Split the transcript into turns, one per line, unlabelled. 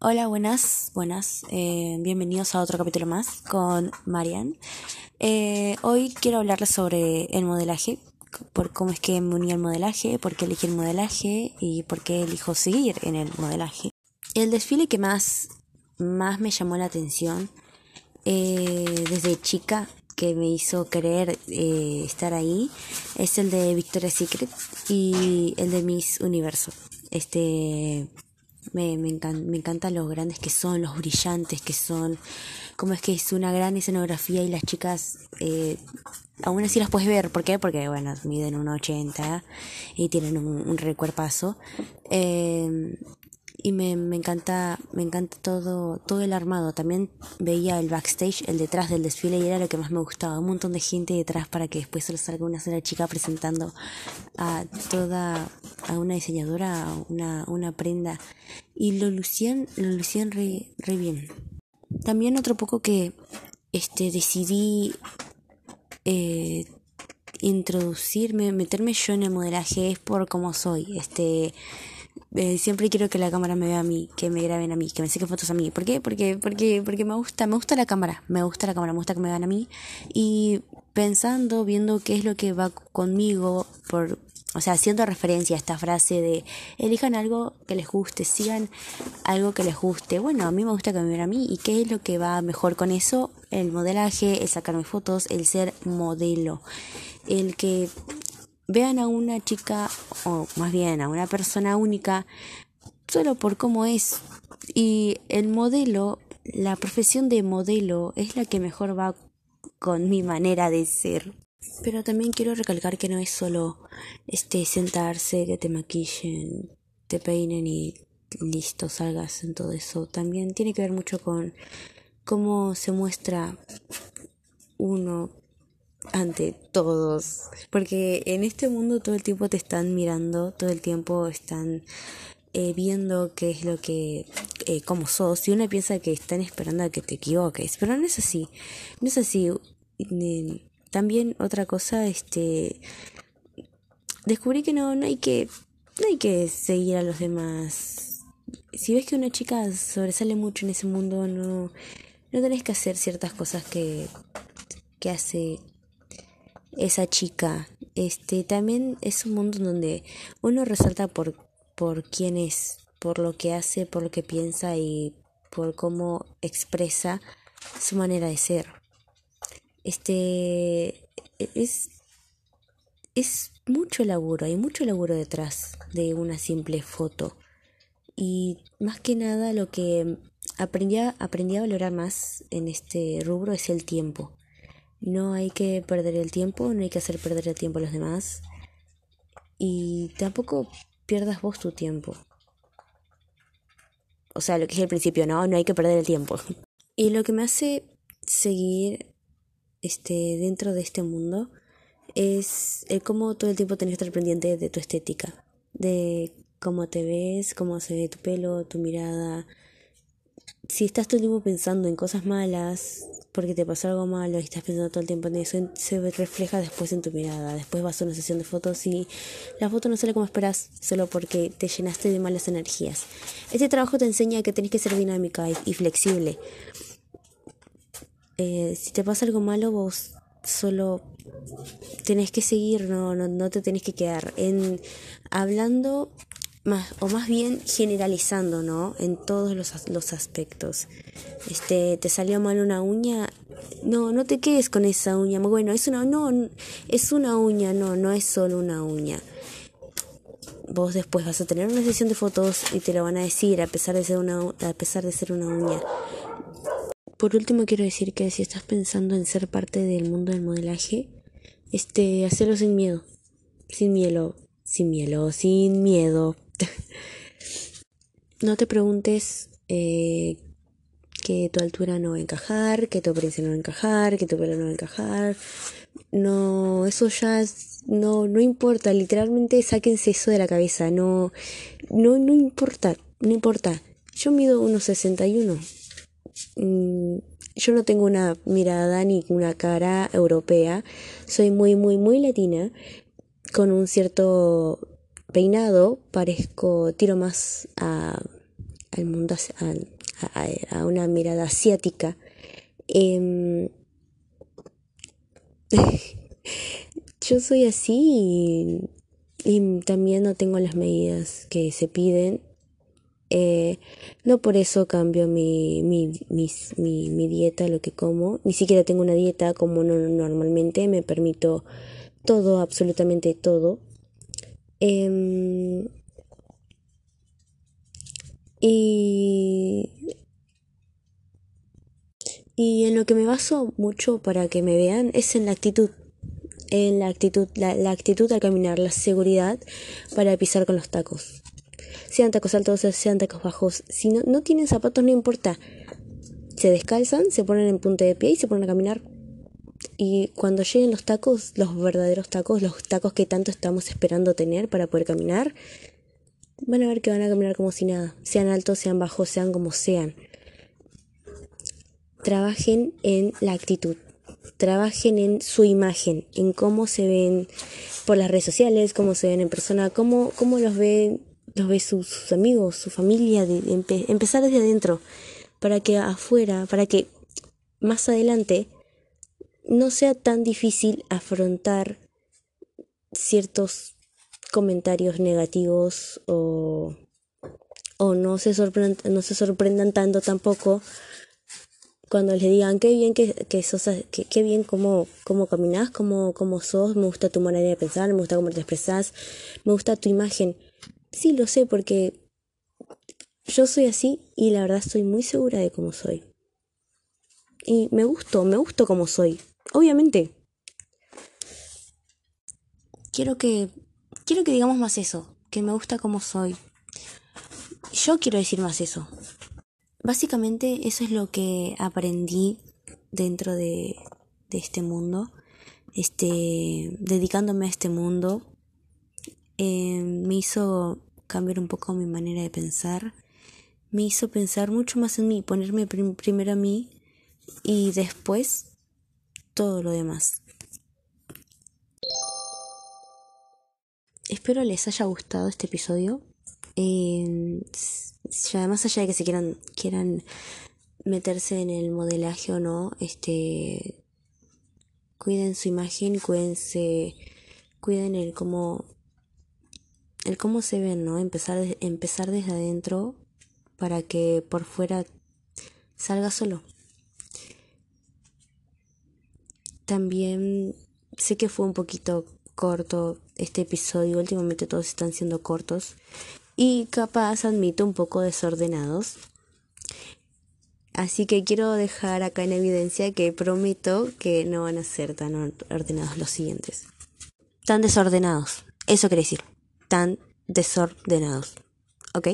Hola, buenas, buenas. Eh, bienvenidos a otro capítulo más con Marian. Eh, hoy quiero hablarles sobre el modelaje, por cómo es que me uní al modelaje, por qué elegí el modelaje y por qué elijo seguir en el modelaje. El desfile que más, más me llamó la atención eh, desde chica que me hizo querer estar ahí es el de Victoria's Secret y el de Miss Universo. Este me, me, encanta, me encanta los grandes que son, los brillantes que son, como es que es una gran escenografía y las chicas eh, aún así las puedes ver. ¿Por qué? Porque, bueno, miden 1,80 y tienen un, un recuerpazo. Eh, y me, me encanta me encanta todo todo el armado. También veía el backstage el detrás del desfile y era lo que más me gustaba. Un montón de gente detrás para que después solo salga una sola chica presentando a toda a una diseñadora una una prenda. Y lo lucían lo lucían re, bien. También otro poco que este decidí eh, introducirme meterme yo en el modelaje es por cómo soy. Este eh, siempre quiero que la cámara me vea a mí, que me graben a mí, que me saquen fotos a mí. ¿Por qué? Porque, porque, porque me gusta, me gusta la cámara, me gusta la cámara, me gusta que me vean a mí. Y pensando, viendo qué es lo que va conmigo, por, o sea, haciendo referencia a esta frase de elijan algo que les guste, sigan algo que les guste. Bueno, a mí me gusta que me vean a mí. ¿Y qué es lo que va mejor con eso? El modelaje, el sacarme fotos, el ser modelo. El que vean a una chica, o más bien a una persona única, solo por cómo es. Y el modelo, la profesión de modelo es la que mejor va con mi manera de ser. Pero también quiero recalcar que no es solo este sentarse, que te maquillen, te peinen y listo, salgas en todo eso. También tiene que ver mucho con cómo se muestra uno ante todos. Porque en este mundo todo el tiempo te están mirando, todo el tiempo están eh, viendo qué es lo que, eh, cómo sos. Y uno piensa que están esperando a que te equivoques. Pero no es así. No es así. También otra cosa, este. Descubrí que no, no hay que. No hay que seguir a los demás. Si ves que una chica sobresale mucho en ese mundo, no, no tenés que hacer ciertas cosas que, que hace esa chica. Este también es un mundo donde uno resalta por por quién es, por lo que hace, por lo que piensa y por cómo expresa su manera de ser. Este es es mucho laburo, hay mucho laburo detrás de una simple foto. Y más que nada lo que aprendí aprendí a valorar más en este rubro es el tiempo. No hay que perder el tiempo, no hay que hacer perder el tiempo a los demás. Y tampoco pierdas vos tu tiempo. O sea, lo que es el principio, no, no hay que perder el tiempo. Y lo que me hace seguir este dentro de este mundo es el cómo todo el tiempo tenés que estar pendiente de tu estética, de cómo te ves, cómo se ve tu pelo, tu mirada. Si estás todo el tiempo pensando en cosas malas, porque te pasó algo malo y estás pensando todo el tiempo en eso, se refleja después en tu mirada. Después vas a una sesión de fotos y la foto no sale como esperas solo porque te llenaste de malas energías. Este trabajo te enseña que tenés que ser dinámica y, flexible. Eh, si te pasa algo malo, vos solo tenés que seguir, no, no, no te tenés que quedar. En hablando más, o más bien generalizando, ¿no? En todos los, los aspectos. Este, te salió mal una uña, no, no te quedes con esa uña. Bueno, es una, no, es una uña, no, no es solo una uña. Vos después vas a tener una sesión de fotos y te lo van a decir a pesar de ser una, a pesar de ser una uña. Por último quiero decir que si estás pensando en ser parte del mundo del modelaje, este, hacelo sin miedo, sin miedo, sin miedo, sin miedo. no te preguntes eh, que tu altura no va a encajar, que tu apariencia no va a encajar, que tu pelo no va a encajar. No, eso ya no, no importa, literalmente sáquense eso de la cabeza, no, no, no importa, no importa. Yo mido 1,61. Mm, yo no tengo una mirada ni una cara europea, soy muy, muy, muy latina, con un cierto peinado, parezco, tiro más a al mundo, a, una mirada asiática. Em, yo soy así y, también no tengo las medidas que se piden. Eh, no por eso cambio mi, mi, mi, dieta, lo que como. Ni siquiera tengo una dieta como normalmente. Me permito todo, absolutamente todo. Em, y, y en lo que me baso mucho para que me vean es en la actitud en la actitud, la, actitud al caminar, la seguridad para pisar con los tacos. Sean tacos altos, sean tacos bajos. Si no, no tienen zapatos, no importa. Se descalzan, se ponen en punta de pie y se ponen a caminar. Y cuando lleguen los tacos, los verdaderos tacos, los tacos que tanto estamos esperando tener para poder caminar, van a ver que van a caminar como si nada. Sean altos, sean bajos, sean como sean. Trabajen en la actitud trabajen en su imagen, en cómo se ven por las redes sociales, cómo se ven en persona, cómo, cómo los ven, los ve sus, amigos, su familia, empezar desde adentro, para que afuera, para que más adelante no sea tan difícil afrontar ciertos comentarios negativos o, o no, se no se sorprendan tanto tampoco cuando les digan qué bien que, que sos, qué, bien cómo, cómo caminas, cómo, cómo sos, me gusta tu manera de pensar, me gusta cómo te expresas, me gusta tu imagen. Sí, lo sé porque yo soy así y la verdad estoy muy segura de cómo soy. Y me gusto, me gusto como soy. Obviamente. Quiero que quiero que digamos más eso, que me gusta como soy. Yo quiero decir más eso. Básicamente eso es lo que aprendí dentro de, este mundo, este, dedicándome a este mundo, eh, me hizo cambiar un poco mi manera de pensar, me hizo pensar mucho más en mí, ponerme primero a mí y después todo lo demás. Espero les haya gustado este episodio. Eh, ya más allá de que se quieran, quieran meterse en el modelaje o no, este cuiden su imagen, cuídense, cuiden el cómo el cómo se ven, ¿no? Empezar empezar desde adentro para que por fuera salga solo. También sé que fue un poquito corto este episodio, últimamente todos están siendo cortos y capaz admito un poco desordenados. Así que quiero dejar acá en evidencia que prometo que no van a ser tan ordenados los siguientes. Tan desordenados. Eso quiere decir. Tan desordenados. ¿Ok?